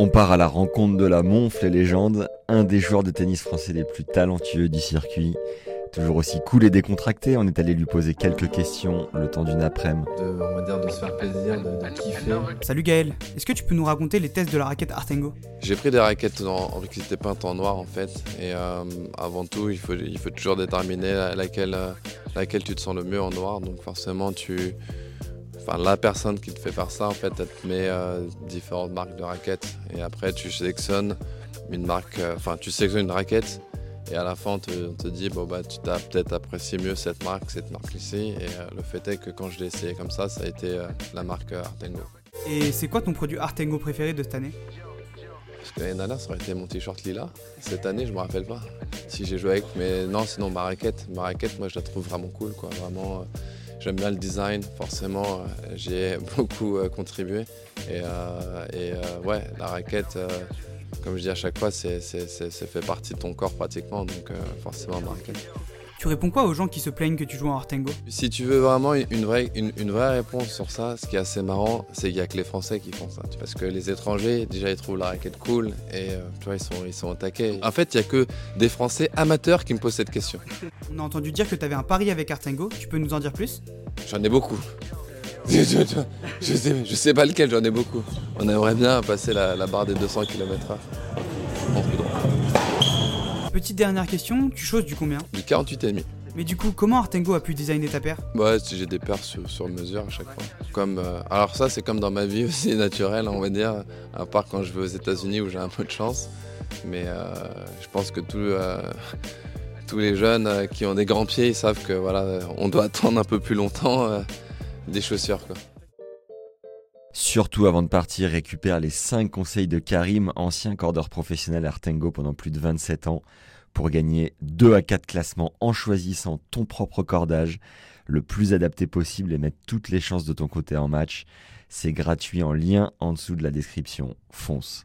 On part à la rencontre de la Monfle et légende, un des joueurs de tennis français les plus talentueux du circuit. Toujours aussi cool et décontracté, on est allé lui poser quelques questions le temps d'une après-midi. De, on va dire de se faire plaisir, de, de kiffer. Salut Gaël, est-ce que tu peux nous raconter les tests de la raquette Artengo? J'ai pris des raquettes en, qui étaient peintes en noir en fait. Et euh, avant tout, il faut, il faut toujours déterminer laquelle, euh, laquelle tu te sens le mieux en noir. Donc forcément, tu, enfin, la personne qui te fait faire ça, en fait, elle te met euh, différentes marques de raquettes. Et après, tu sélectionnes une marque, euh, enfin, tu sélectionnes une raquette. Et à la fin, on te, on te dit, bon, bah, tu t'as peut-être apprécié mieux cette marque, cette marque ici. Et euh, le fait est que quand je l'ai essayé comme ça, ça a été la marque Artengo. Et c'est quoi ton produit Artengo préféré de cette année? Parce que l'année dernière, ça aurait été mon t-shirt lila. Cette année, je me rappelle pas si j'ai joué avec, mais non, sinon ma raquette. Ma raquette, moi, je la trouve vraiment cool, quoi. Vraiment, j'aime bien le design. Forcément, euh, j'y ai beaucoup euh, contribué. Et, euh, ouais, la raquette, comme je dis à chaque fois, c'est, fait partie de ton corps pratiquement, donc forcément ma raquette. Tu réponds quoi aux gens qui se plaignent que tu joues en Artengo Si tu veux vraiment une vraie, une, une vraie réponse sur ça, ce qui est assez marrant, c'est qu'il n'y a que les Français qui font ça. Parce que les étrangers, déjà, ils trouvent la raquette cool et euh, tu vois, ils sont, ils sont attaqués. En fait, il n'y a que des Français amateurs qui me posent cette question. On a entendu dire que tu avais un pari avec Artengo, tu peux nous en dire plus? J'en ai beaucoup. je, je- je sais, je sais pas lequel, j'en ai beaucoup. On aimerait bien passer la, la barre des 200 km/h. Coup droit. Petite dernière question, tu choses du combien Du 48,5. Mais du coup, comment Artengo a pu designer ta paire? Ouais, si j'ai des paires sur, sur mesure à chaque fois. Comme, euh, alors ça, c'est comme dans ma vie aussi naturelle, on va dire, à part quand je vais aux États-Unis où j'ai un peu de chance. Mais euh, je pense que tout, euh, tous les jeunes qui ont des grands pieds, ils savent que voilà, on doit attendre un peu plus longtemps des chaussures. Quoi. Surtout avant de partir, récupère les 5 conseils de Karim, ancien cordeur professionnel Artengo pendant plus de 27 ans, pour gagner 2 à 4 classements en choisissant ton propre cordage, le plus adapté possible et mettre toutes les chances de ton côté en match. C'est gratuit en lien en dessous de la description. Fonce.